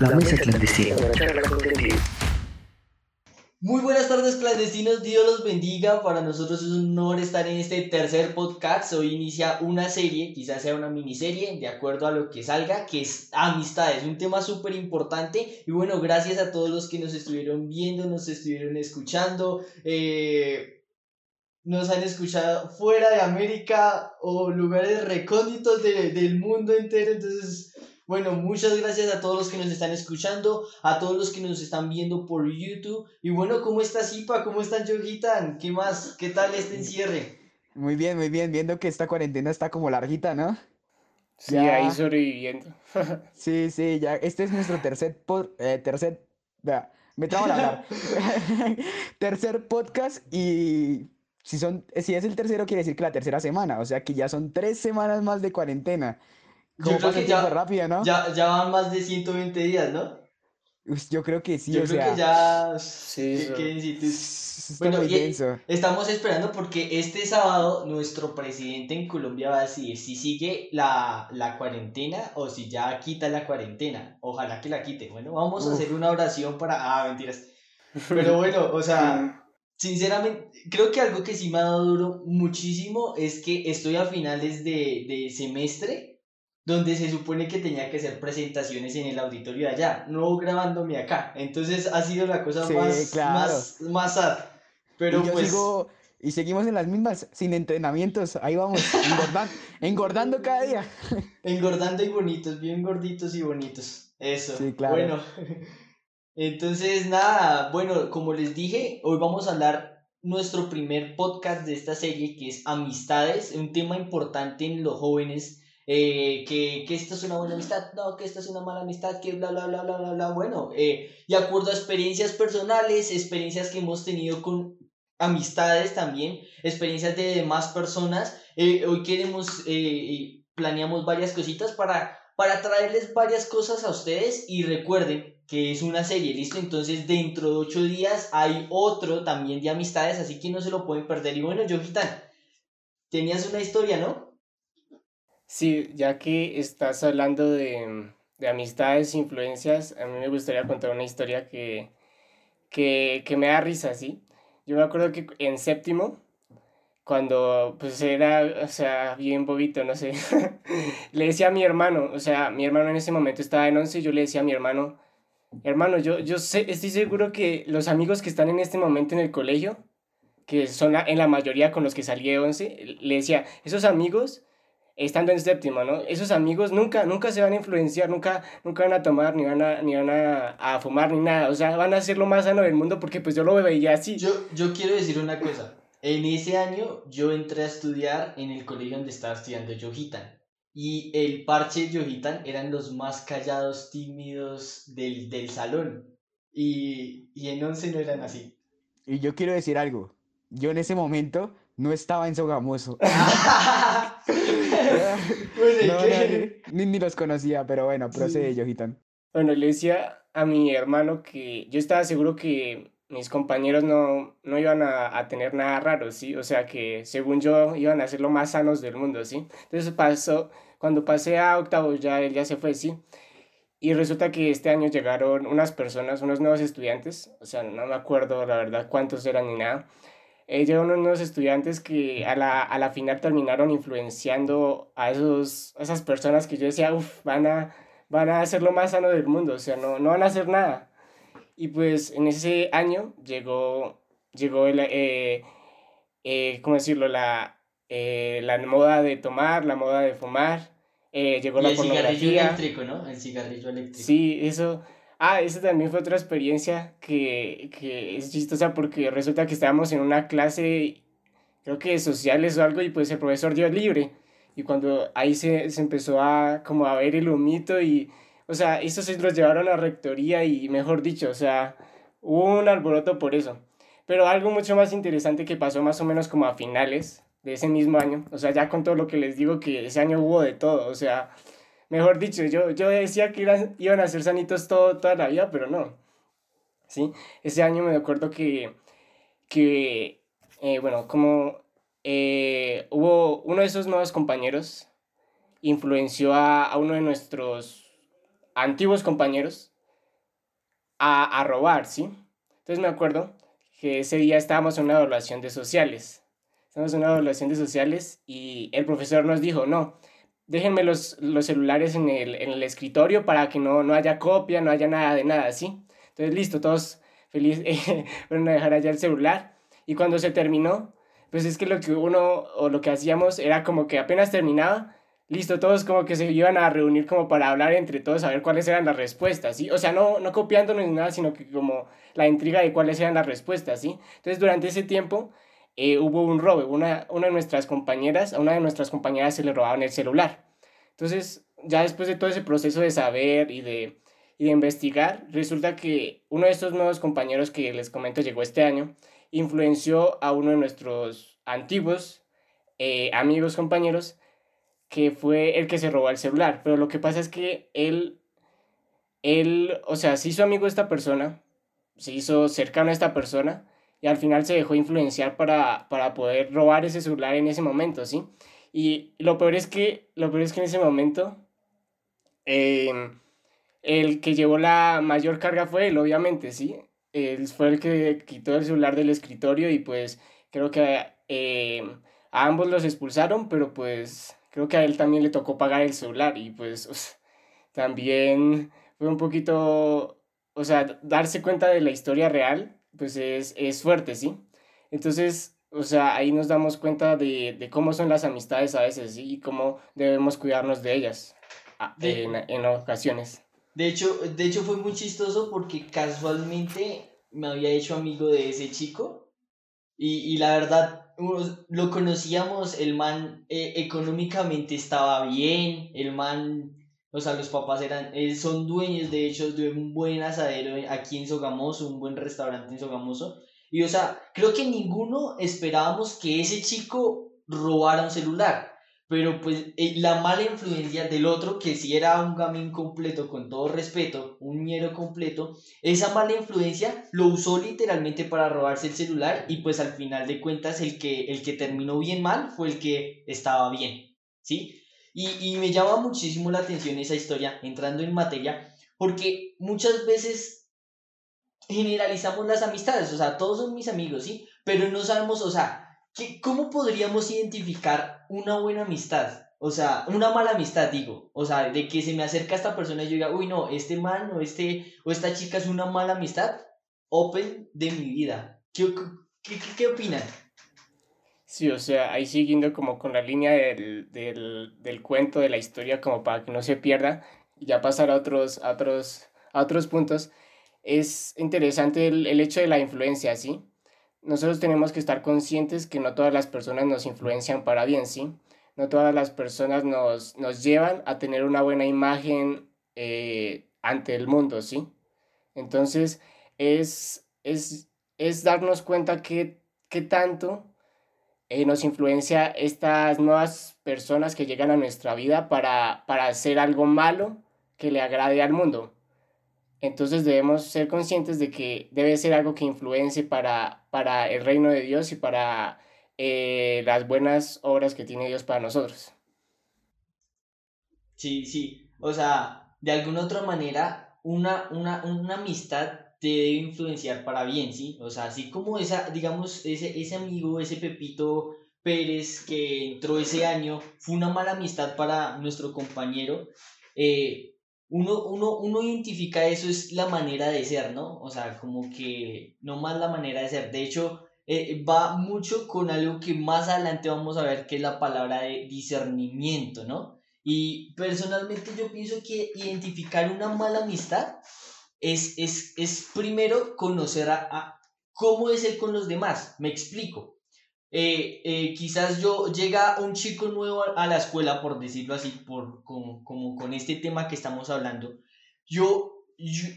La mesa clandestina. Muy buenas tardes clandestinos, Dios los bendiga. Para nosotros es un honor estar en este tercer podcast. Hoy inicia una serie, quizás sea una miniserie, de acuerdo a lo que salga, que es amistades, un tema súper importante. Y bueno, gracias a todos los que nos estuvieron viendo, nos estuvieron escuchando. Eh, nos han escuchado fuera de América o lugares recónditos de, del mundo entero. Entonces, bueno, muchas gracias a todos los que nos están escuchando, a todos los que nos están viendo por YouTube. Y bueno, ¿cómo está Zipa? ¿Cómo están Yogitan? ¿Qué más? ¿Qué tal este encierre? Muy bien, muy bien, viendo que esta cuarentena está como larguita, ¿no? Sí, ahí sobreviviendo. sí, sí, ya, este es nuestro tercer, pod, eh, tercer, vea, me trago la hablar. tercer podcast y si, son, si es el tercero quiere decir que la tercera semana, o sea que ya son tres semanas más de cuarentena. Yo creo que ya, rápido, ¿no? ya, ya van más de 120 días, ¿no? Yo creo que sí, Yo o creo sea... que ya... Sí, bueno, y estamos esperando porque este sábado nuestro presidente en Colombia va a decidir si sigue la, la cuarentena o si ya quita la cuarentena. Ojalá que la quite. Bueno, vamos a hacer una oración para... Ah, mentiras. Pero bueno, o sea, sinceramente, creo que algo que sí me ha dado duro muchísimo es que estoy a finales de, de semestre donde se supone que tenía que hacer presentaciones en el auditorio de allá, no grabándome acá. Entonces ha sido la cosa más, más, más sad. Pero y pues... y seguimos en las mismas, sin entrenamientos, ahí vamos, engordando, cada día. Engordando y bonitos, bien gorditos y bonitos. Eso. Sí, claro. Bueno, entonces nada, bueno, como les dije, hoy vamos a hablar nuestro primer podcast de esta serie que es Amistades, un tema importante en los jóvenes eh, que, que esto es una buena amistad, no, que esto es una mala amistad, que bla, bla, bla, bla, bla, bla. Bueno, eh, de acuerdo a experiencias personales, experiencias que hemos tenido con amistades también, experiencias de demás personas, eh, hoy queremos, eh, planeamos varias cositas para, para traerles varias cosas a ustedes y recuerden que es una serie, ¿listo? Entonces dentro de ocho días hay otro también de amistades, así que no se lo pueden perder. Y bueno, Yojitan, tenías una historia, ¿no? Sí, ya que estás hablando de, de amistades, influencias, a mí me gustaría contar una historia que, que, que me da risa, ¿sí? Yo me acuerdo que en séptimo, cuando pues era, o sea, bien bobito, no sé, le decía a mi hermano, o sea, mi hermano en ese momento estaba en once, yo le decía a mi hermano, hermano, yo, yo sé, estoy seguro que los amigos que están en este momento en el colegio, que son en la mayoría con los que salí de once, le decía, esos amigos estando en séptimo, ¿no? Esos amigos nunca, nunca se van a influenciar, nunca, nunca van a tomar, ni van a, ni van a, fumar, ni nada. O sea, van a ser lo más sano del mundo porque pues yo lo veía así. Yo, yo quiero decir una cosa. En ese año yo entré a estudiar en el colegio donde estaba estudiando Yojitan. Y el parche Yojitan eran los más callados, tímidos del, del salón. Y, y en once no eran así. Y yo quiero decir algo. Yo en ese momento no estaba en Sogamoso. ni, ni, los conocía, pero bueno, procede, sí. Bueno, le decía a mi hermano que yo estaba seguro que mis compañeros no, no iban a, a, tener nada raro, ¿sí? O sea, que según yo iban a ser lo más sanos del mundo, ¿sí? Entonces pasó, cuando pasé a octavo ya él ya se fue, ¿sí? Y resulta que este año llegaron unas personas, unos nuevos estudiantes, o sea, no me acuerdo la verdad cuántos eran ni nada, eh, llegaron unos estudiantes que a la, a la final terminaron influenciando a, esos, esas personas que yo decía, uff, van a, van a ser lo más sano del mundo, o sea, no, no van a hacer nada. Y pues en ese año llegó, llegó el, eh, eh, ¿cómo decirlo? La, eh, la moda de tomar, la moda de fumar, eh, llegó y la el pornografía. cigarrillo eléctrico, ¿no? El cigarrillo eléctrico. Sí, eso Ah, esa también fue otra experiencia que, que es chistosa porque resulta que estábamos en una clase, creo que de sociales o algo, y pues el profesor dio libre. Y cuando ahí se, se empezó a como a ver el humito y, o sea, estos se los llevaron a rectoría y mejor dicho, o sea, hubo un alboroto por eso. Pero algo mucho más interesante que pasó más o menos como a finales de ese mismo año, o sea, ya con todo lo que les digo que ese año hubo de todo, o sea, Mejor dicho, yo, yo decía que iban, iban a ser sanitos todo, toda la vida, pero no. ¿Sí? Ese año me acuerdo que, que eh, bueno, como eh, hubo uno de esos nuevos compañeros, influenció a, a, uno de nuestros, antiguos compañeros a, a robar, ¿sí? Entonces me acuerdo que ese día estábamos en una evaluación de sociales. Estábamos en una evaluación de sociales y el profesor nos dijo, no, déjenme los, los celulares en el, en el escritorio para que no, no haya copia, no haya nada de nada, ¿sí? Entonces, listo, todos felices, fueron a dejar allá el celular. Y cuando se terminó, pues es que lo que uno o lo que hacíamos era como que apenas terminaba, listo, todos como que se iban a reunir como para hablar entre todos a ver cuáles eran las respuestas, ¿sí? O sea, no, no copiándonos ni nada, sino que como la intriga de cuáles eran las respuestas, ¿sí? Entonces, durante ese tiempo eh, hubo un robo, una, una de nuestras compañeras, a una de nuestras compañeras se le robaban el celular. Entonces, ya después de todo ese proceso de saber y de, y de investigar, resulta que uno de estos nuevos compañeros que les comento llegó este año, influenció a uno de nuestros antiguos eh, amigos, compañeros, que fue el que se robó el celular. Pero lo que pasa es que él, él, o sea, se hizo amigo de esta persona, se hizo cercano a esta persona y al final se dejó influenciar para, para poder robar ese celular en ese momento, ¿sí? Y lo peor es que, lo peor es que en ese momento, em, el que llevó la mayor carga fue él, obviamente, ¿sí? Él fue el que quitó el celular del escritorio y pues creo que em, a ambos los expulsaron, pero pues creo que a él también le tocó pagar el celular y pues también fue un poquito, o sea, darse cuenta de la historia real, pues es, es fuerte, ¿sí? Entonces, o sea, ahí nos damos cuenta de, de cómo son las amistades a veces y cómo debemos cuidarnos de ellas ah, en, en, ocasiones. De hecho, de hecho fue muy chistoso porque casualmente me había hecho amigo de ese chico y, y la verdad lo conocíamos, el man eh, económicamente estaba bien, el man, o sea, los papás eran, eh, son dueños de hecho de un buen asadero aquí en Sogamoso, un buen restaurante en Sogamoso y o sea, creo que ninguno esperábamos que ese chico robara un celular. Pero pues eh, la mala influencia del otro, que si era un gamín completo, con todo respeto, un ñero completo, esa mala influencia lo usó literalmente para robarse el celular y pues al final de cuentas el que, el que terminó bien mal fue el que estaba bien, ¿sí? Y, y me llama muchísimo la atención esa historia, entrando en materia, porque muchas veces generalizamos las amistades, o sea, todos son mis amigos, ¿sí? Pero no sabemos, o sea, ¿qué, ¿cómo podríamos identificar una buena amistad? O sea, una mala amistad, digo. O sea, de que se me acerca esta persona y yo diga, uy, no, este man o, este, o esta chica es una mala amistad. Open de mi vida. ¿Qué, qué, qué opinan? Sí, o sea, ahí siguiendo como con la línea del, del, del cuento, de la historia, como para que no se pierda, y ya pasar a otros, a otros, a otros puntos es interesante el, el, hecho de la influencia, ¿sí? Nosotros tenemos que estar conscientes que no todas las personas nos influencian para bien, ¿sí? No todas las personas nos, nos llevan a tener una buena imagen eh, ante el mundo, ¿sí? Entonces, es, es, es darnos cuenta que, que tanto eh, nos influencia estas nuevas personas que llegan a nuestra vida para, para hacer algo malo que le agrade al mundo. Entonces debemos ser conscientes de que debe ser algo que influencie para, para el reino de Dios y para eh, las buenas obras que tiene Dios para nosotros. Sí, sí. O sea, de alguna otra manera, una, una, una amistad te debe influenciar para bien, ¿sí? O sea, así como esa, digamos, ese, ese amigo, ese Pepito Pérez que entró ese año, fue una mala amistad para nuestro compañero. Eh, uno, uno, uno identifica eso es la manera de ser, ¿no? O sea, como que no más la manera de ser. De hecho, eh, va mucho con algo que más adelante vamos a ver, que es la palabra de discernimiento, ¿no? Y personalmente yo pienso que identificar una mala amistad es, es, es primero conocer a, a cómo es él con los demás. Me explico. Eh, eh, quizás yo llega un chico nuevo a la escuela, por decirlo así, por, como, como con este tema que estamos hablando, yo,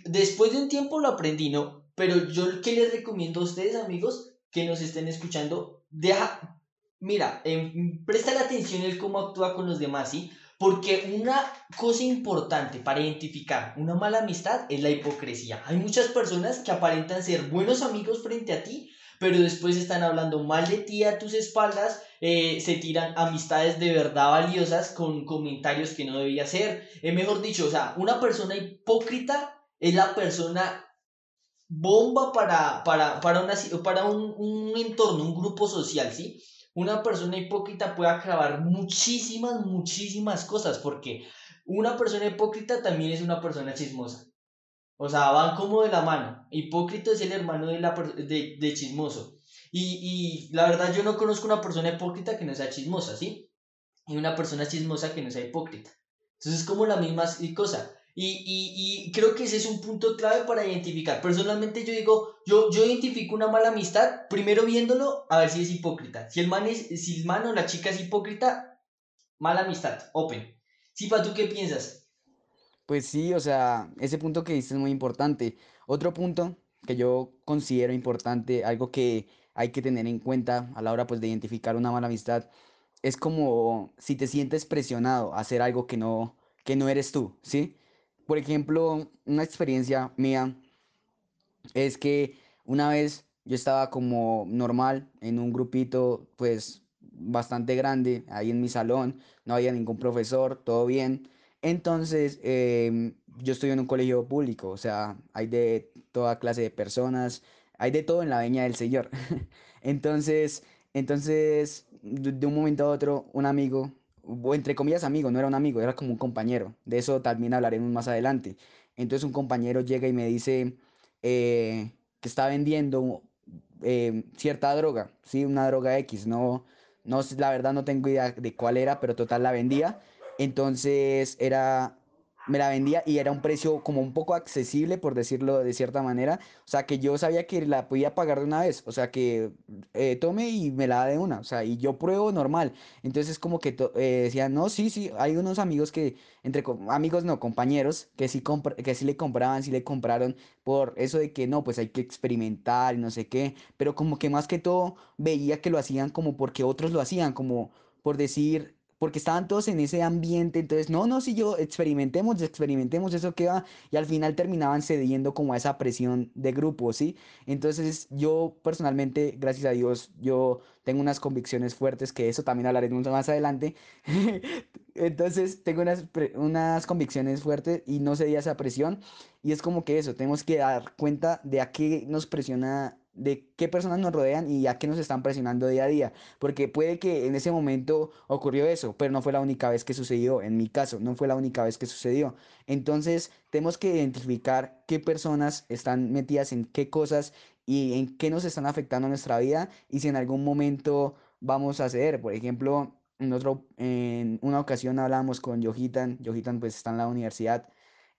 después de un tiempo lo aprendí, ¿no? Pero yo que les recomiendo a ustedes, amigos, que nos estén escuchando, deja, mira, eh, presta la atención en cómo actúa con los demás, ¿sí? Porque una cosa importante para identificar una mala amistad es la hipocresía. Hay muchas personas que aparentan ser buenos amigos frente a ti, pero después están hablando mal de ti a tus espaldas eh, se tiran amistades de verdad valiosas con comentarios que no debía ser. Eh, mejor dicho, o sea, una persona hipócrita es la persona bomba para, para, para, una, para un, un entorno, un grupo social, ¿sí? Una persona hipócrita puede acabar muchísimas, muchísimas cosas, porque una persona hipócrita también es una persona chismosa. O sea, van como de la mano. Hipócrita es el hermano de, la, de, chismoso. Y, y, la verdad yo no conozco una persona hipócrita que no sea chismosa, ¿sí? Y una persona chismosa que no sea hipócrita. Entonces es como la misma cosa. Y, y, y, creo que ese es un punto clave para identificar. Personalmente yo digo, yo, yo identifico una mala amistad primero viéndolo a ver si es hipócrita. Si el man, es, si el man o la chica es hipócrita, mala amistad, open. Sipa, ¿tú qué piensas? Pues sí, o sea, ese punto que dices es muy importante. Otro punto que yo considero importante, algo que hay que tener en cuenta a la hora pues de identificar una mala amistad, es como si te sientes presionado a hacer algo que no, que no eres tú, ¿sí? Por ejemplo, una experiencia mía es que una vez yo estaba como normal en un grupito pues bastante grande ahí en mi salón, no había ningún profesor, todo bien. Entonces, em, yo estoy en un colegio público, o sea, hay de toda clase de personas, hay de todo en la veña del Señor. entonces, entonces, de un momento a otro, un amigo, entre comillas amigo, no era un amigo, era como un compañero, de eso también hablaremos más adelante. Entonces un compañero llega y me dice eh, que está vendiendo eh, cierta droga, ¿sí? Una droga X, no, no, la verdad no tengo idea de cuál era, pero total la vendía. Entonces era me la vendía y era un precio como un poco accesible, por decirlo de cierta manera. O sea, que yo sabía que la podía pagar de una vez. O sea, que eh, tome y me la da de una. O sea, y yo pruebo normal. Entonces, como que eh, decían, no, sí, sí, hay unos amigos que, entre amigos no, compañeros, que sí, que sí le compraban, sí le compraron por eso de que no, pues hay que experimentar y no sé qué. Pero como que más que todo veía que lo hacían como porque otros lo hacían, como por decir, porque estaban todos en ese ambiente, entonces, no, no, si yo experimentemos, experimentemos eso que va, y al final terminaban cediendo como a esa presión de grupo, ¿sí? Entonces, yo personalmente, gracias a Dios, yo tengo unas convicciones fuertes, que eso también hablaré más adelante, entonces tengo unas, unas convicciones fuertes y no cedí a esa presión, y es como que eso, tenemos que dar cuenta de a qué nos presiona de qué personas nos rodean y a qué nos están presionando día a día. Porque puede que en ese momento ocurrió eso, pero no fue la única vez que sucedió. En mi caso, no fue la única vez que sucedió. Entonces, tenemos que identificar qué personas están metidas en qué cosas y en qué nos están afectando nuestra vida y si en algún momento vamos a hacer. Por ejemplo, en, en una ocasión hablamos con Yohitan. Yohitan pues está en la universidad.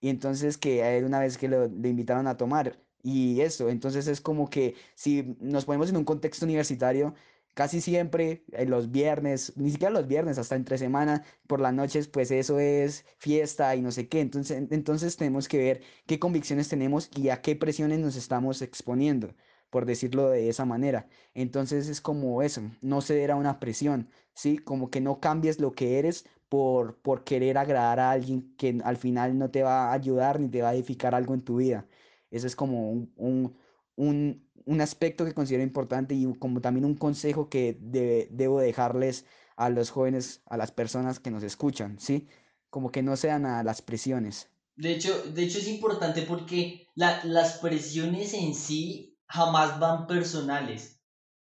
Y entonces que a él una vez que lo, le invitaron a tomar, y eso, entonces es como que si nos ponemos en un contexto universitario, casi siempre en eh, los viernes, ni siquiera los viernes, hasta entre semana, por las noches, pues eso es fiesta y no sé qué. Entonces, entonces tenemos que ver qué convicciones tenemos y a qué presiones nos estamos exponiendo, por decirlo de esa manera. Entonces es como eso, no ceder a una presión, ¿sí? Como que no cambies lo que eres por, por querer agradar a alguien que al final no te va a ayudar ni te va a edificar algo en tu vida. Eso es como un, un, aspecto que considero importante y como también un consejo que debo dejarles a los jóvenes, a las personas que nos escuchan, ¿sí? Como que no sean a las presiones. De hecho, de hecho es importante porque la, las presiones en sí jamás van personales.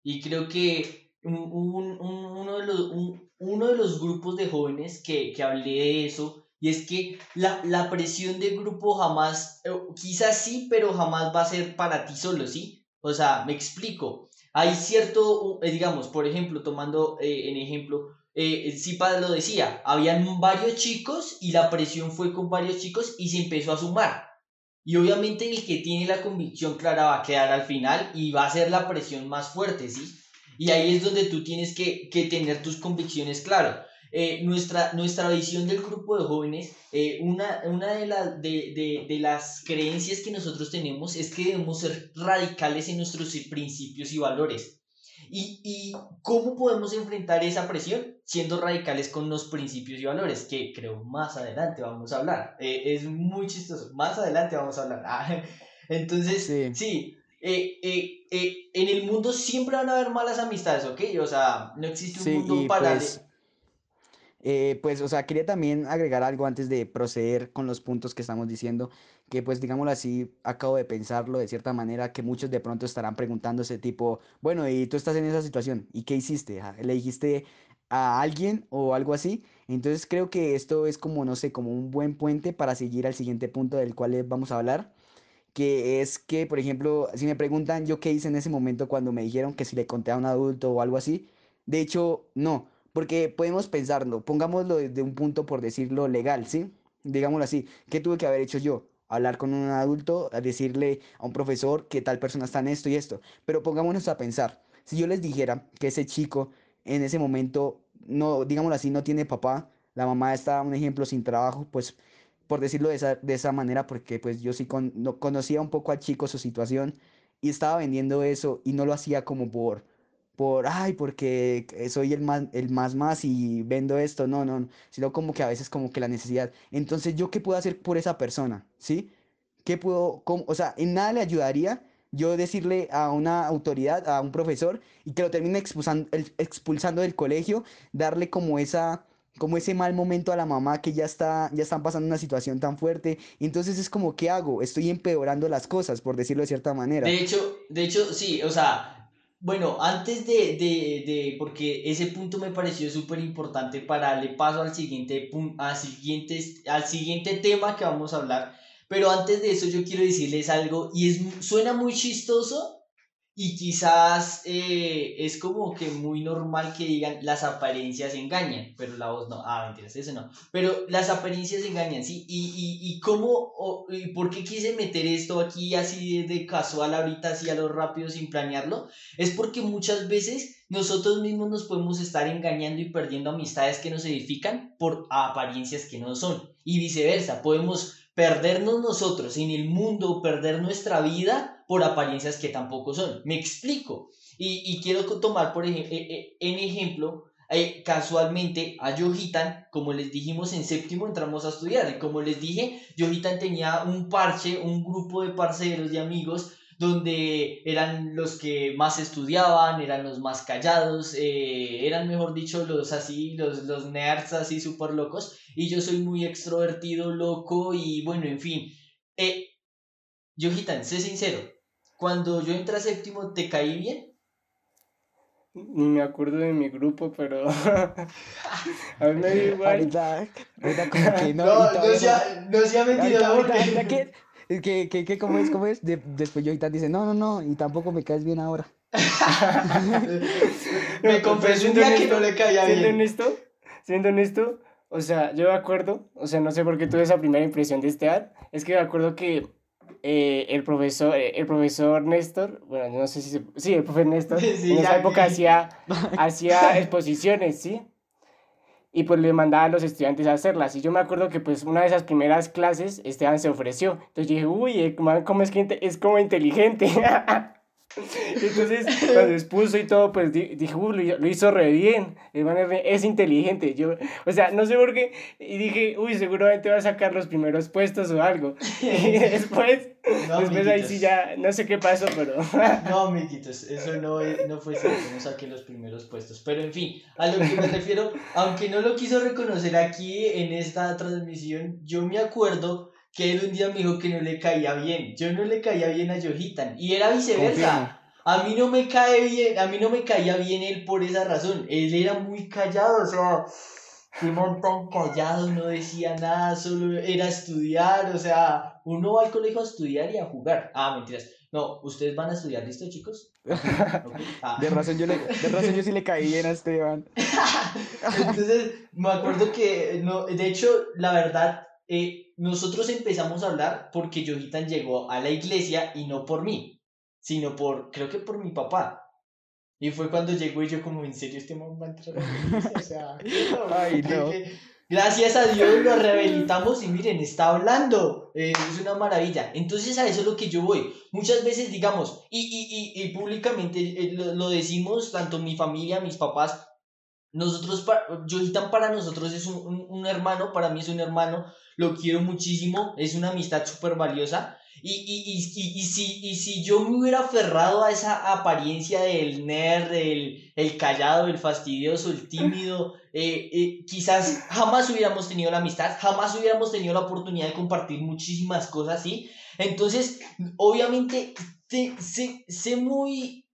Y creo que uno, de los, uno de los grupos de jóvenes que, que hablé de eso y es que la, la presión de grupo jamás, eh, quizás sí, pero jamás va a ser para ti solo, ¿sí? O sea, me explico. Hay cierto, eh, digamos, por ejemplo, tomando eh, en ejemplo, eh, Zipa lo decía, habían varios chicos y la presión fue con varios chicos y se empezó a sumar. Y obviamente el que tiene la convicción clara va a quedar al final y va a ser la presión más fuerte, ¿sí? Y ahí es donde tú tienes que, que tener tus convicciones claras. Eh, nuestra, nuestra visión del grupo de jóvenes, eh, una, una de, de, de, de, las creencias que nosotros tenemos es que debemos ser radicales en nuestros principios y valores. ¿Y, y cómo podemos enfrentar esa presión? Siendo radicales con los principios y valores, que creo más adelante vamos a hablar. Eh, es muy chistoso, más adelante vamos a hablar. entonces, sí. eh, eh, eh, en el mundo siempre van a haber malas amistades, ¿ok? O sea, no existe un Sí, mundo paralelo. pues, eh, pues, o sea, quería también agregar algo antes de proceder con los puntos que estamos diciendo, que pues, digámoslo así, acabo de pensarlo de cierta manera, que muchos de pronto estarán preguntándose tipo, bueno, y tú estás en esa situación, ¿y qué hiciste? Ah, ¿Le dijiste a alguien o algo así? Entonces creo que esto es como, no sé, como un buen puente para seguir al siguiente punto del cual vamos a hablar que es que, por ejemplo, si me preguntan yo qué hice en ese momento cuando me dijeron que si le conté a un adulto o algo así, de hecho, no, porque podemos pensarlo, pongámoslo desde un punto, por decirlo, legal, ¿sí? Digámoslo así, ¿qué tuve que haber hecho yo? Hablar con un adulto, a decirle a un profesor que tal persona está en esto y esto, pero pongámonos a pensar, si yo les dijera que ese chico en ese momento, no, digámoslo así, no tiene papá, la mamá está, un ejemplo, sin trabajo, pues por decirlo de esa, de esa manera, porque pues yo sí con- no, conocía un poco al chico, su situación, y estaba vendiendo eso y no lo hacía como por, por, ay, porque soy el más, el más más y vendo esto, no, no, no, sino como que a veces como que la necesidad. Entonces, ¿yo qué puedo hacer por esa persona? ¿Sí? ¿Qué puedo, cómo- o sea, en nada le ayudaría yo decirle a una autoridad, a un profesor, y que lo termine expulsando, expulsando del colegio, darle como esa como ese mal momento a la mamá que ya está, ya están pasando una situación tan fuerte. Entonces es como, ¿qué hago? Estoy empeorando las cosas, por decirlo de cierta manera. De hecho, de hecho, sí, o sea, bueno, antes de, de, de porque ese punto me pareció súper importante para darle paso al siguiente, pun- a siguientes, al siguiente tema que vamos a hablar, pero antes de eso yo quiero decirles algo y es, suena muy chistoso y quizás eh, es como que muy normal que digan las apariencias engañan, pero la voz no, ah, mentiras, eso no, pero las apariencias engañan, ¿sí? Y, y, y cómo, o- y por qué quise meter esto aquí así de, casual ahorita, así a lo rápido sin planearlo, es porque muchas veces nosotros mismos nos podemos estar engañando y perdiendo amistades que nos edifican por apariencias que no son, y viceversa, podemos perdernos nosotros en el mundo, perder nuestra vida por apariencias que tampoco son. Me explico. Y, y quiero tomar por ejemplo, en ejemplo, eh, casualmente a Yohitan, como les dijimos en séptimo entramos a estudiar, y como les dije, Yohitan tenía un parche, un grupo de parceros y amigos donde eran los que más estudiaban, eran los más callados, eh, eran mejor dicho los así, los, los nerds así súper locos, y yo soy muy extrovertido, loco, y bueno, en fin. Eh, Yohitan, sé sincero, cuando yo entré a séptimo, ¿te caí bien? Ni me acuerdo de mi grupo, pero a mí me da igual. Ahorita, ahorita como que no, No, no sea, no sea ahorita, mentiroso. ahorita, porque- ahorita, ¿qué? Es que, que, que, ¿cómo es? ¿Cómo es? De- después yo ahorita dice, no, no, no, y tampoco me caes bien ahora. Me confesó un día que no le caía Siendo bien. honesto, siendo honesto, o sea, yo me acuerdo, o sea, no sé por qué tuve esa primera impresión de Esteban, es que me acuerdo que eh, el profesor, eh, el profesor Néstor, bueno, yo no sé si se, sí, el profesor Néstor, Sí, en esa época vi. hacía, hacía exposiciones, ¿sí? Y pues le mandaba a los estudiantes a hacerlas. Y yo me acuerdo que pues una de esas primeras clases Esteban se ofreció. Entonces yo dije, uy, eh, man, ¿cómo es que es como inteligente? Entonces, cuando expuso y todo, pues di- dije, uy, lo, lo hizo re bien. El man es, inteligente. Yo, o sea, no sé por qué. Y dije, uy, seguramente va a sacar los primeros puestos o algo. Y después, No, después ahí amiguitos. sí ya, no sé qué pasó, pero. No, amiguitos, eso no, no fue cierto, no saqué los primeros puestos. Pero en fin, a lo que me refiero, aunque no lo quiso reconocer aquí en esta transmisión, yo me acuerdo que él un día me dijo que no le caía bien. Yo no le caía bien a Yohitan. Y era viceversa. A mí no me cae bien, a mí no me caía bien él por esa razón. Él era muy callado, o sea, tan callado, no decía nada, solo era estudiar, o sea, uno va al colegio a estudiar y a jugar. Ah, mentiras. No, ustedes van a estudiar, ¿listo, chicos? Ah. De razón yo, le, de razón yo sí le caí bien a Esteban. Entonces, me acuerdo que, no, de hecho, la verdad, eh, nosotros empezamos a hablar porque Yohitan llegó a la iglesia y no por mí, sino por, creo que por mi papá. Y fue cuando llegó y yo como, ¿en serio este man va a entrar a la iglesia? O sea, no, Ay, no. Gracias a Dios lo rehabilitamos y miren, está hablando. Eh, es una maravilla. Entonces a eso es lo que yo voy. Muchas veces, digamos, y, y, y, y públicamente eh, lo, lo decimos, tanto mi familia, mis papás, nosotros, Yohitan para nosotros es un, un, un hermano, para mí es un hermano. Lo quiero muchísimo, es una amistad súper valiosa. Y, y, y, y, si, y si yo me hubiera aferrado a esa apariencia del nerd, el, el callado, el fastidioso, el tímido, eh, eh, quizás jamás hubiéramos tenido la amistad, jamás hubiéramos tenido la oportunidad de compartir muchísimas cosas, ¿sí? Entonces, obviamente, sé, muy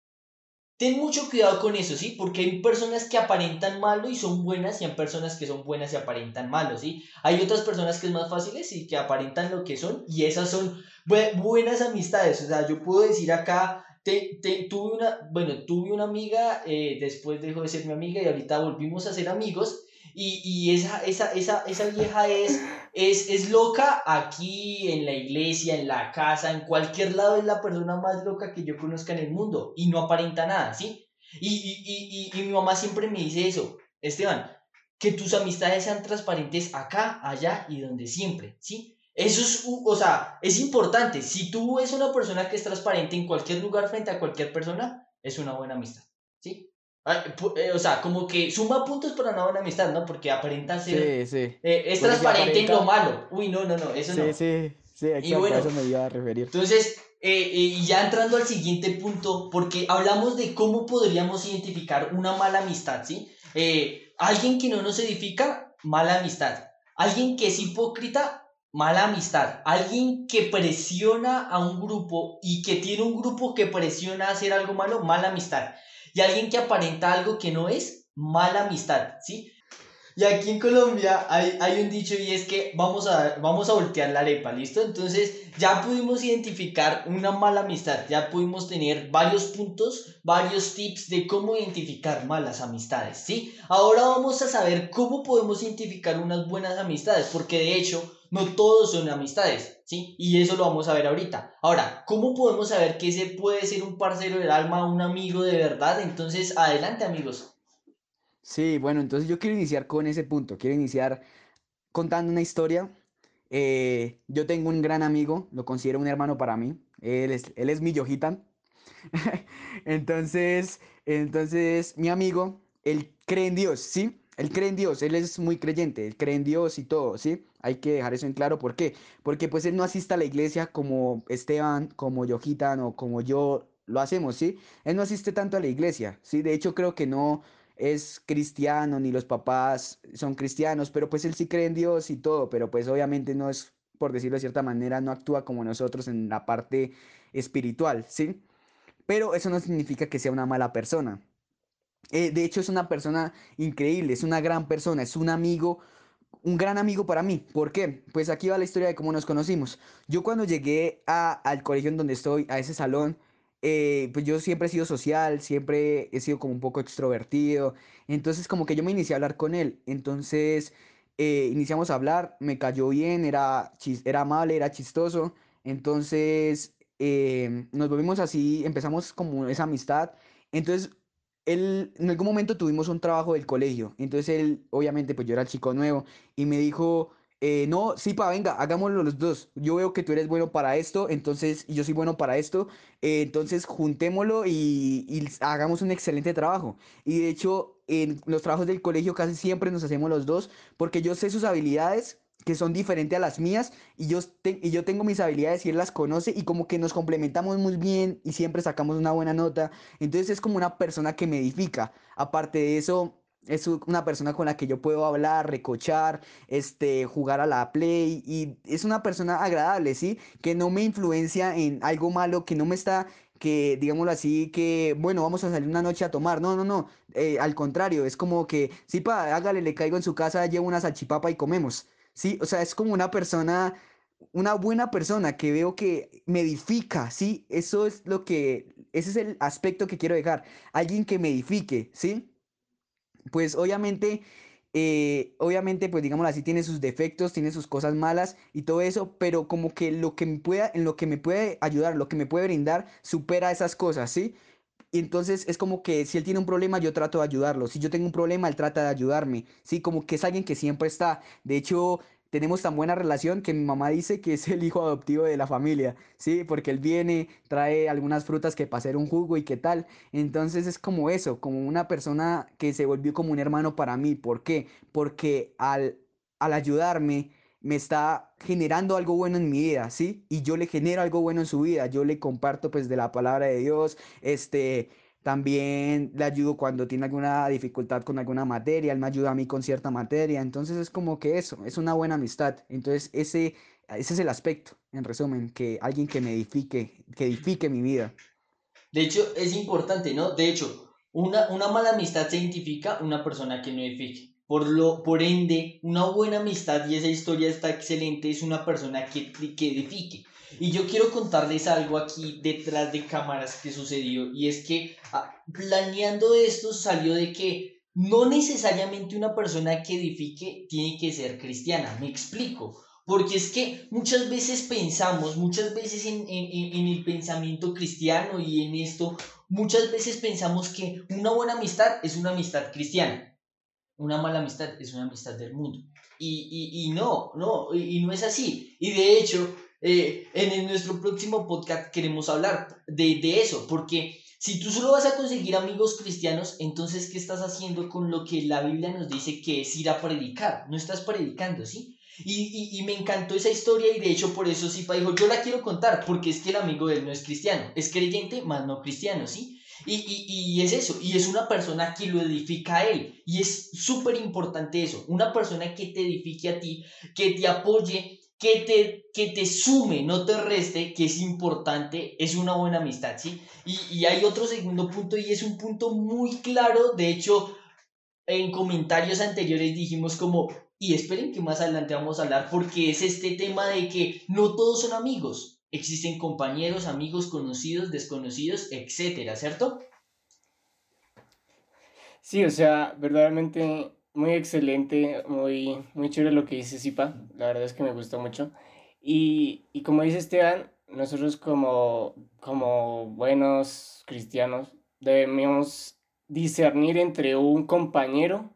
ten mucho cuidado con eso, ¿sí? Porque hay personas que aparentan malo y son buenas y hay personas que son buenas y aparentan malo, ¿sí? Hay otras personas que es más fáciles y que aparentan lo que son y esas son buenas amistades. O sea, yo puedo decir acá, te, te, tuve una, bueno, tuve una amiga, eh, después dejó de ser mi amiga y ahorita volvimos a ser amigos y, y esa, esa, esa, esa vieja es, es, es loca aquí en la iglesia, en la casa, en cualquier lado es la persona más loca que yo conozca en el mundo y no aparenta nada, ¿sí? Y, y, y, y mi mamá siempre me dice eso, Esteban, que tus amistades sean transparentes acá, allá y donde siempre, ¿sí? Eso es, o sea, es importante. Si tú eres una persona que es transparente en cualquier lugar frente a cualquier persona, es una buena amistad, ¿sí? Eh, o sea, como que suma puntos para una buena amistad, ¿no? Porque aparenta ser. Sí, sí. Eh, es transparente en lo malo. Uy, no, no, no, eso no. Sí, sí, sí, exacto, a eso me iba a referir. Entonces, eh, y ya entrando al siguiente punto, porque hablamos de cómo podríamos identificar una mala amistad, ¿sí? alguien que no nos edifica, mala amistad. Alguien que es hipócrita, mala amistad. Alguien que presiona a un grupo y que tiene un grupo que presiona a hacer algo malo, mala amistad. Y alguien que aparenta algo que no es, mala amistad, ¿sí? Y aquí en Colombia hay, hay un dicho y es que vamos a, vamos a voltear la arepa, ¿listo? Entonces ya pudimos identificar una mala amistad, ya pudimos tener varios puntos, varios tips de cómo identificar malas amistades, ¿sí? Ahora vamos a saber cómo podemos identificar unas buenas amistades, porque de hecho no todos son amistades, ¿sí? Y eso lo vamos a ver ahorita. Ahora, ¿cómo podemos saber que ese puede ser un parcero del alma, un amigo de verdad? Entonces, adelante amigos. Sí, bueno, entonces yo quiero iniciar con ese punto. Quiero iniciar contando una historia. Eh, yo tengo un gran amigo, lo considero un hermano para mí. Él es, él es mi Yojitan. entonces, entonces, mi amigo, él cree en Dios, ¿sí? Él cree en Dios, él es muy creyente, él cree en Dios y todo, ¿sí? Hay que dejar eso en claro. ¿Por qué? Porque pues él no asiste a la iglesia como Esteban, como Yojitan o como yo lo hacemos, ¿sí? Él no asiste tanto a la iglesia, ¿sí? De hecho creo que no es cristiano ni los papás son cristianos, pero pues él sí cree en Dios y todo, pero pues obviamente no es, por decirlo de cierta manera, no actúa como nosotros en la parte espiritual, ¿sí? Pero eso no significa que sea una mala persona. Eh, de hecho, es una persona increíble, es una gran persona, es un amigo, un gran amigo para mí. ¿Por qué? Pues aquí va la historia de cómo nos conocimos. Yo cuando llegué a, al colegio en donde estoy, a ese salón, eh, pues yo siempre he sido social, siempre he sido como un poco extrovertido. Entonces como que yo me inicié a hablar con él. Entonces eh, iniciamos a hablar, me cayó bien, era, era amable, era chistoso. Entonces nos volvimos así, empezamos como esa amistad. Entonces él, en algún momento tuvimos un trabajo del colegio, entonces él, obviamente, pues yo era el chico nuevo, y me dijo, eh, no, sí, pa, venga, hagámoslo los dos. Yo veo que tú eres bueno para esto, entonces yo soy bueno para esto, eh, entonces juntémoslo y, y, hagamos un excelente trabajo. Y de hecho, en los trabajos del colegio casi siempre nos hacemos los dos, porque yo sé sus habilidades que son diferentes a las mías y yo, y yo tengo mis habilidades y él las conoce y como que nos complementamos muy bien y siempre sacamos una buena nota. Entonces es como una persona que me edifica. Aparte de eso, es una persona con la que yo puedo hablar, recochar, este, jugar a la play y es una persona agradable, ¿sí? Que no me influencia en algo malo, que no me está que, digámoslo así, que, bueno, vamos a salir una noche a tomar. No, no, no. Eh, al contrario, es como que, sí, pa, hágale, le caigo en su casa, llevo una salchipapa y comemos. ¿Sí? O sea, es como una persona, una buena persona que veo que me edifica, ¿sí? Eso es lo que, ese es el aspecto que quiero dejar. Alguien que me edifique, ¿sí? Pues obviamente, eh, obviamente, pues digámoslo así, tiene sus defectos, tiene sus cosas malas y todo eso, pero como que lo que me pueda, en lo que me puede ayudar, lo que me puede brindar, supera esas cosas, ¿sí? Y entonces es como que si él tiene un problema, yo trato de ayudarlo. Si yo tengo un problema, él trata de ayudarme. Sí, como que es alguien que siempre está. De hecho, tenemos tan buena relación que mi mamá dice que es el hijo adoptivo de la familia, ¿sí? Porque él viene, trae algunas frutas que para hacer un jugo y qué tal. Entonces es como eso, como una persona que se volvió como un hermano para mí. ¿Por qué? Porque al, al ayudarme me está generando algo bueno en mi vida, ¿sí? Y yo le genero algo bueno en su vida, yo le comparto pues de la palabra de Dios, este, también le ayudo cuando tiene alguna dificultad con alguna materia, él me ayuda a mí con cierta materia, entonces es como que eso, es una buena amistad, entonces ese, ese es el aspecto, en resumen, que alguien que me edifique, que edifique mi vida. De hecho, es importante, ¿no? De hecho, una, una mala amistad se identifica una persona que no edifique. Por, lo, por ende, una buena amistad, y esa historia está excelente, es una persona que, que edifique. Y yo quiero contarles algo aquí detrás de cámaras que sucedió, y es que ah, planeando esto salió de que no necesariamente una persona que edifique tiene que ser cristiana, me explico. Porque es que muchas veces pensamos, muchas veces en, en, en, el pensamiento cristiano y en esto, muchas veces pensamos que una buena amistad es una amistad cristiana una mala amistad es una amistad del mundo. Y, y, y no, no, y, no es así. Y de hecho, eh, en nuestro próximo podcast queremos hablar de, de eso, porque si tú solo vas a conseguir amigos cristianos, entonces, ¿qué estás haciendo con lo que la Biblia nos dice que es ir a predicar? No estás predicando, ¿sí? Y, y, y, me encantó esa historia y de hecho por eso Sipa dijo, yo la quiero contar, porque es que el amigo de él no es cristiano, es creyente, más no cristiano, ¿sí? Y, y, y, es eso, y es una persona que lo edifica a él. Y es súper importante eso, una persona que te edifique a ti, que te apoye, que te, que te sume, no te reste, que es importante, es una buena amistad, ¿sí? Y, y hay otro segundo punto y es un punto muy claro, de hecho, en comentarios anteriores dijimos como, y esperen que más adelante vamos a hablar, porque es este tema de que no todos son amigos, existen compañeros, amigos, conocidos, desconocidos, etcétera, ¿cierto? Sí, o sea, verdaderamente muy excelente, muy, muy chévere lo que dice Zipa, la verdad es que me gustó mucho. Y, y como dice Esteban, nosotros como, como buenos cristianos debemos discernir entre un compañero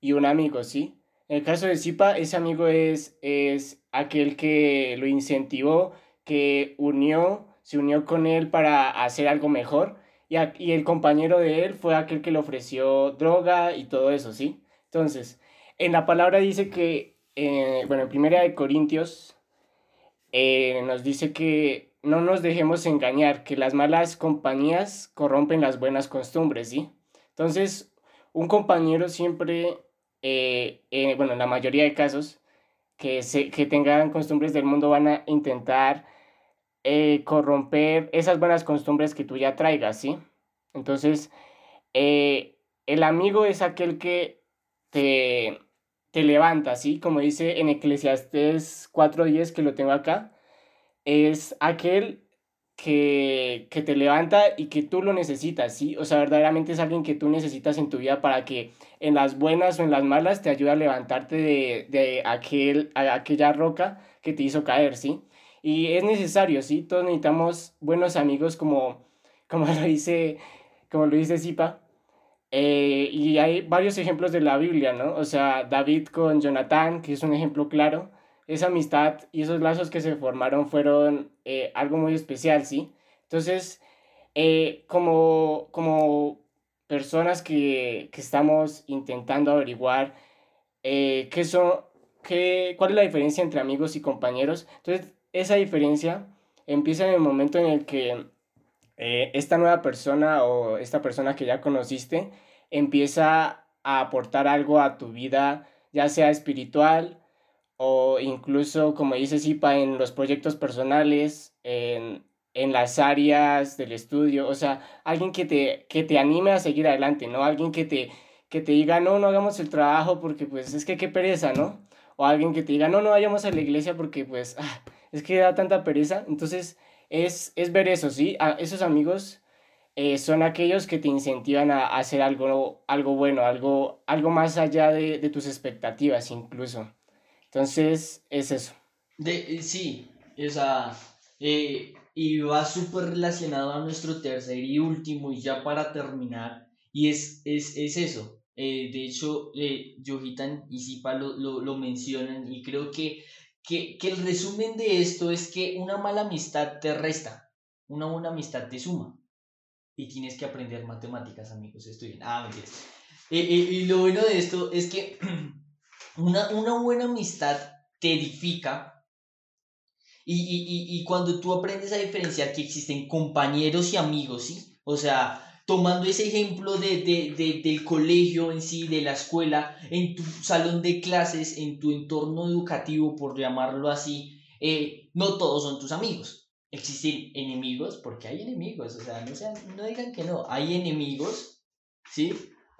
y un amigo, ¿sí? En el caso de Zipa, ese amigo es, es aquel que lo incentivó, que unió, se unió con él para hacer algo mejor y, y el compañero de él fue aquel que le ofreció droga y todo eso, ¿sí? Entonces, en la palabra dice que, eh, bueno, en Primera de Corintios eh, nos dice que no nos dejemos engañar, que las malas compañías corrompen las buenas costumbres, ¿sí? Entonces, un compañero siempre, eh, bueno, en la mayoría de casos, que, se, que tengan costumbres del mundo van a intentar eh, corromper esas buenas costumbres que tú ya traigas, ¿sí? Entonces, eh, el amigo es aquel que te, te levanta, ¿sí? Como dice en Eclesiastes 4.10, que lo tengo acá, es aquel que, que te levanta y que tú lo necesitas, ¿sí? O sea, verdaderamente es alguien que tú necesitas en tu vida para que en las buenas o en las malas te ayude a levantarte de, de aquel, a aquella roca que te hizo caer, ¿sí? Y es necesario, ¿sí? Todos necesitamos buenos amigos como, como lo dice, como lo dice Zipa. Eh, y hay varios ejemplos de la Biblia, ¿no? O sea, David con Jonathan, que es un ejemplo claro. Esa amistad y esos lazos que se formaron fueron eh, algo muy especial, ¿sí? Entonces, eh, como, como personas que, que estamos intentando averiguar qué son, qué, cuál es la diferencia entre amigos y compañeros, entonces esa diferencia empieza en el momento en el que eh, esta nueva persona o esta persona que ya conociste empieza a aportar algo a tu vida, ya sea espiritual o incluso, como dice Zipa, en los proyectos personales, en, en las áreas del estudio, o sea, alguien que te, que te anime a seguir adelante, ¿no? Alguien que te, que te diga, no, no hagamos el trabajo porque pues es que qué pereza, ¿no? O alguien que te diga, no, no vayamos a la iglesia porque pues... Ah, es que da tanta pereza. Entonces, es, es ver eso, ¿sí? A esos amigos eh, son aquellos que te incentivan a, hacer algo, algo bueno, algo, algo más allá de, de tus expectativas incluso. Entonces, es eso. De, eh, sí, esa, eh, y va súper relacionado a nuestro tercer y último, y ya para terminar, y es, es, es eso. de hecho, eh, Yohitan y Zipa lo, lo, lo mencionan, y creo que que, que, el resumen de esto es que una mala amistad te resta, una buena amistad te suma. Y tienes que aprender matemáticas, amigos. Estoy bien. Ah, mentiras. Eh, eh, y lo bueno de esto es que una, una buena amistad te edifica. Y, y, y, cuando tú aprendes a diferenciar que existen compañeros y amigos, ¿sí? O sea, tomando ese ejemplo de, de, de, del colegio en sí, de la escuela, en tu salón de clases, en tu entorno educativo, por llamarlo así, eh, no todos son tus amigos. Existen enemigos, porque hay enemigos, o sea, no, sean, no digan que no, hay enemigos, ¿sí?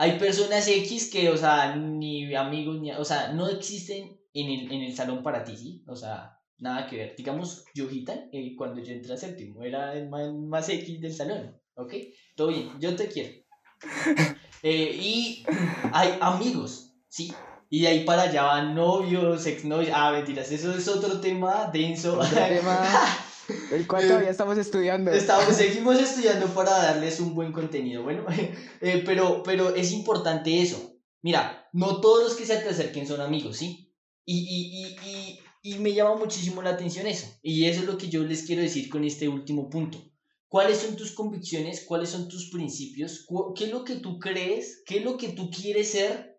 Hay personas X que, o sea, ni amigos, ni, o sea, no existen en el, en el salón para ti, ¿sí? O sea, nada que ver. Digamos, Yojitan, eh, cuando yo entré a séptimo, era el más, más X del salón, ¿ok? Todo bien, yo te quiero. eh, y hay amigos, ¿sí? Y de ahí para allá van novios, exnovios. Ah, mentiras, eso es otro tema denso. Otro tema el cual todavía estamos estudiando. Estamos, seguimos estudiando para darles un buen contenido. Bueno, eh, pero, pero es importante eso. Mira, no todos los que se te acerquen son amigos, ¿sí? Y, y, y, y, y me llama muchísimo la atención eso. Y eso es lo que yo les quiero decir con este último punto. ¿Cuáles son tus convicciones? ¿Cuáles son tus principios? ¿Qué es lo que tú crees? ¿Qué es lo que tú quieres ser?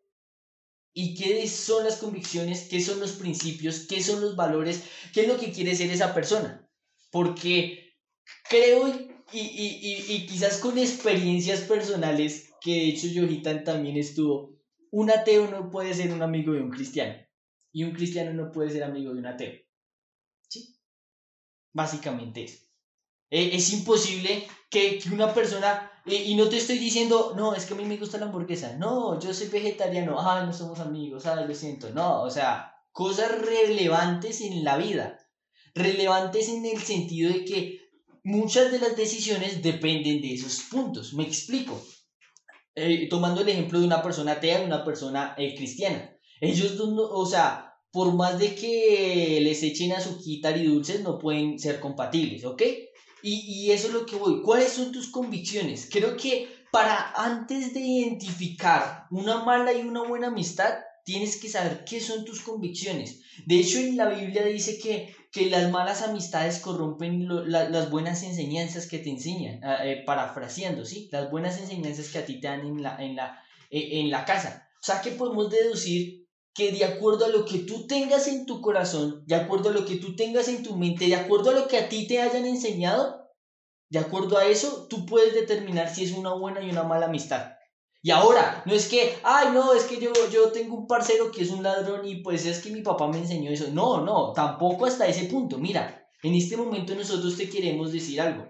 ¿Y qué son las convicciones? ¿Qué son los principios? ¿Qué son los valores? ¿Qué es lo que quiere ser esa persona? Porque creo y, y, y, y quizás con experiencias personales, que de hecho Yojitan también estuvo, un ateo no puede ser un amigo de un cristiano. Y un cristiano no puede ser amigo de un ateo. ¿Sí? Básicamente eso. Eh, es imposible que, que una persona, eh, y no te estoy diciendo, no, es que a mí me gusta la hamburguesa, no, yo soy vegetariano, ah, no somos amigos, ah, lo siento, no, o sea, cosas relevantes en la vida, relevantes en el sentido de que muchas de las decisiones dependen de esos puntos, me explico. Eh, tomando el ejemplo de una persona atea y una persona eh, cristiana. Ellos, no, o sea, por más de que les echen azuquitar y dulces, no pueden ser compatibles, ¿ok? Y, y, eso es lo que voy. ¿Cuáles son tus convicciones? Creo que para antes de identificar una mala y una buena amistad, tienes que saber qué son tus convicciones. De hecho, en la Biblia dice que, que las malas amistades corrompen las buenas enseñanzas que te enseñan, eh, parafraseando, ¿sí? Las buenas enseñanzas que a ti te dan en la, en la, eh, en la casa. O sea, que podemos deducir que de acuerdo a lo que tú tengas en tu corazón, de acuerdo a lo que tú tengas en tu mente, de acuerdo a lo que a ti te hayan enseñado, de acuerdo a eso, tú puedes determinar si es una buena y una mala amistad. Y ahora, no es que, ay, no, es que yo, yo tengo un parcero que es un ladrón y pues es que mi papá me enseñó eso. No, no, tampoco hasta ese punto. Mira, en este momento nosotros te queremos decir algo.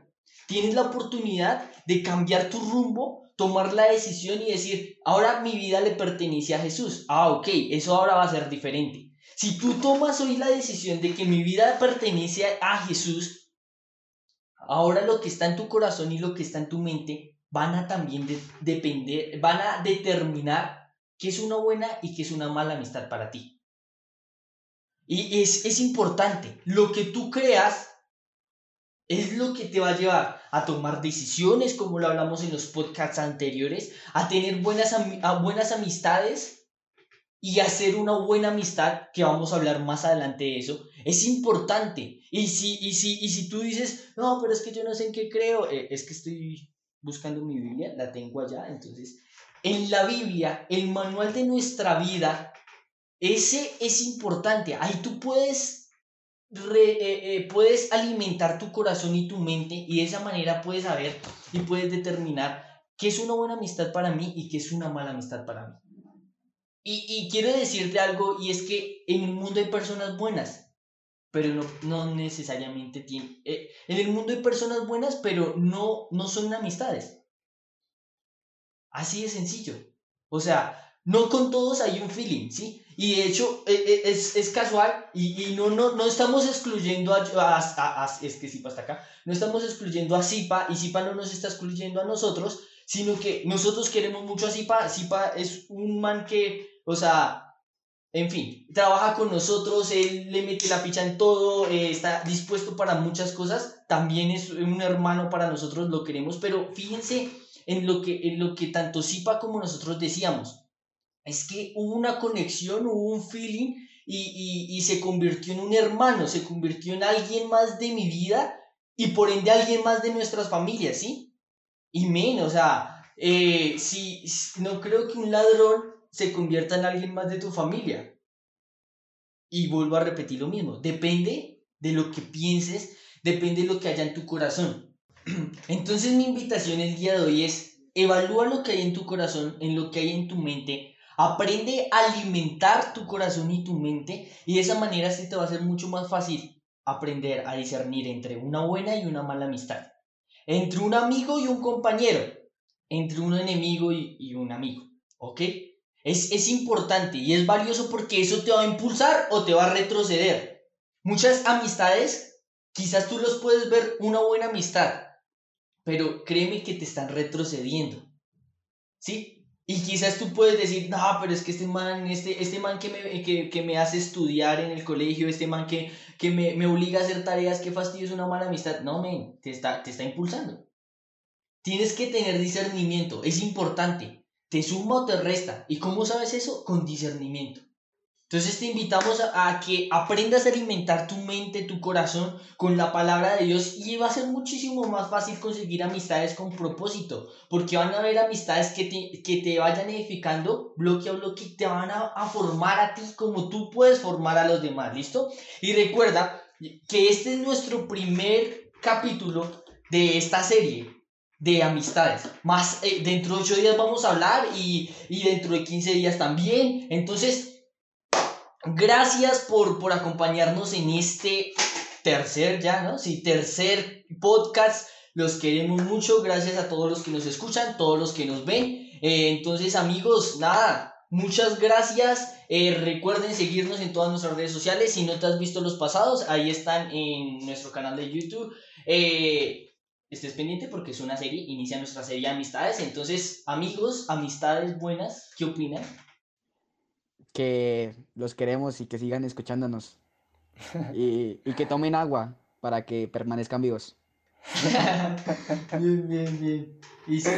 Tienes la oportunidad de cambiar tu rumbo tomar la decisión y decir, ahora mi vida le pertenece a Jesús. Ah, ok, eso ahora va a ser diferente. Si tú tomas hoy la decisión de que mi vida pertenece a Jesús, ahora lo que está en tu corazón y lo que está en tu mente van a también de depender, van a determinar qué es una buena y qué es una mala amistad para ti. Y es, es importante, lo que tú creas es lo que te va a llevar a tomar decisiones, como lo hablamos en los podcasts anteriores, a tener buenas, buenas amistades y hacer una buena amistad, que vamos a hablar más adelante de eso. Es importante. Y si, y si, y si tú dices, no, pero es que yo no sé en qué creo, eh, es que estoy buscando mi Biblia, la tengo allá. Entonces, en la Biblia, el manual de nuestra vida, ese es importante. Ahí tú puedes Re, eh, eh, puedes alimentar tu corazón y tu mente y de esa manera puedes saber y puedes determinar qué es una buena amistad para mí y qué es una mala amistad para mí. Y, y quiero decirte algo y es que en el mundo hay personas buenas, pero no, no necesariamente tienen... Eh, en el mundo hay personas buenas, pero no, no son amistades. Así de sencillo. O sea, no con todos hay un feeling, ¿sí? Y de hecho es, es casual y, y, no, no, no estamos excluyendo a, a, a, Es que Zipa está acá. No estamos excluyendo a Zipa y Zipa no nos está excluyendo a nosotros, sino que nosotros queremos mucho a Zipa. Zipa es un man que, o sea, en fin, trabaja con nosotros, él le mete la picha en todo, eh, está dispuesto para muchas cosas. También es un hermano para nosotros, lo queremos, pero fíjense en lo que, en lo que tanto Zipa como nosotros decíamos es que hubo una conexión, hubo un feeling y, y, y, se convirtió en un hermano, se convirtió en alguien más de mi vida y por ende alguien más de nuestras familias, ¿sí? Y menos, o sea, eh, si, no creo que un ladrón se convierta en alguien más de tu familia. Y vuelvo a repetir lo mismo, depende de lo que pienses, depende de lo que haya en tu corazón. Entonces mi invitación el día de hoy es, evalúa lo que hay en tu corazón, en lo que hay en tu mente, aprende a alimentar tu corazón y tu mente y de esa manera sí te va a ser mucho más fácil aprender a discernir entre una buena y una mala amistad, entre un amigo y un compañero, entre un enemigo y, un amigo, ¿ok? Es, es importante y es valioso porque eso te va a impulsar o te va a retroceder. Muchas amistades, quizás tú los puedes ver una buena amistad, pero créeme que te están retrocediendo. ¿Sí? Y quizás tú puedes decir, no, pero es que este man, este, este man que me, que, me hace estudiar en el colegio, este man que, que me, me, obliga a hacer tareas, qué fastidio, es una mala amistad. No, men, te está, te está impulsando. Tienes que tener discernimiento, es importante. ¿Te suma o te resta? ¿Y cómo sabes eso? Con discernimiento. Entonces te invitamos a, que aprendas a alimentar tu mente, tu corazón con la palabra de Dios y va a ser muchísimo más fácil conseguir amistades con propósito, porque van a haber amistades que te, que te vayan edificando bloque a bloque y te van a, a formar a ti como tú puedes formar a los demás, ¿listo? Y recuerda que este es nuestro primer capítulo de esta serie de amistades. Más eh, dentro de 8 días vamos a hablar y, y dentro de 15 días también. Entonces, Gracias por, por acompañarnos en este tercer ya, ¿no? Sí, tercer podcast. Los queremos mucho. Gracias a todos los que nos escuchan, todos los que nos ven. Eh, entonces, amigos, nada, muchas gracias. Eh, recuerden seguirnos en todas nuestras redes sociales. Si no te has visto los pasados, ahí están en nuestro canal de YouTube. Estés pendiente porque es una serie, inicia nuestra serie de amistades. Entonces, amigos, amistades buenas, ¿qué opinan? que los queremos y que sigan escuchándonos. Y, que tomen agua para que permanezcan vivos. bien, bien, bien. ¿Y, si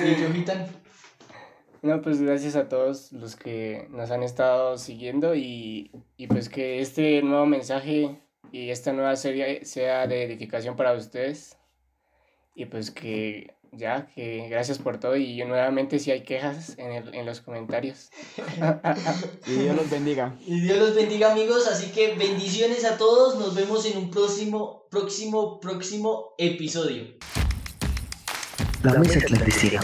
No, pues gracias a todos los que nos han estado siguiendo y, y pues que este nuevo mensaje y esta nueva serie sea de edificación para ustedes y pues que ya, que gracias por todo y nuevamente si hay quejas en, el, en los comentarios. y Dios los bendiga. Y Dios los bendiga amigos, así que bendiciones a todos, nos vemos en un próximo, próximo, próximo episodio. La mesa clandestina.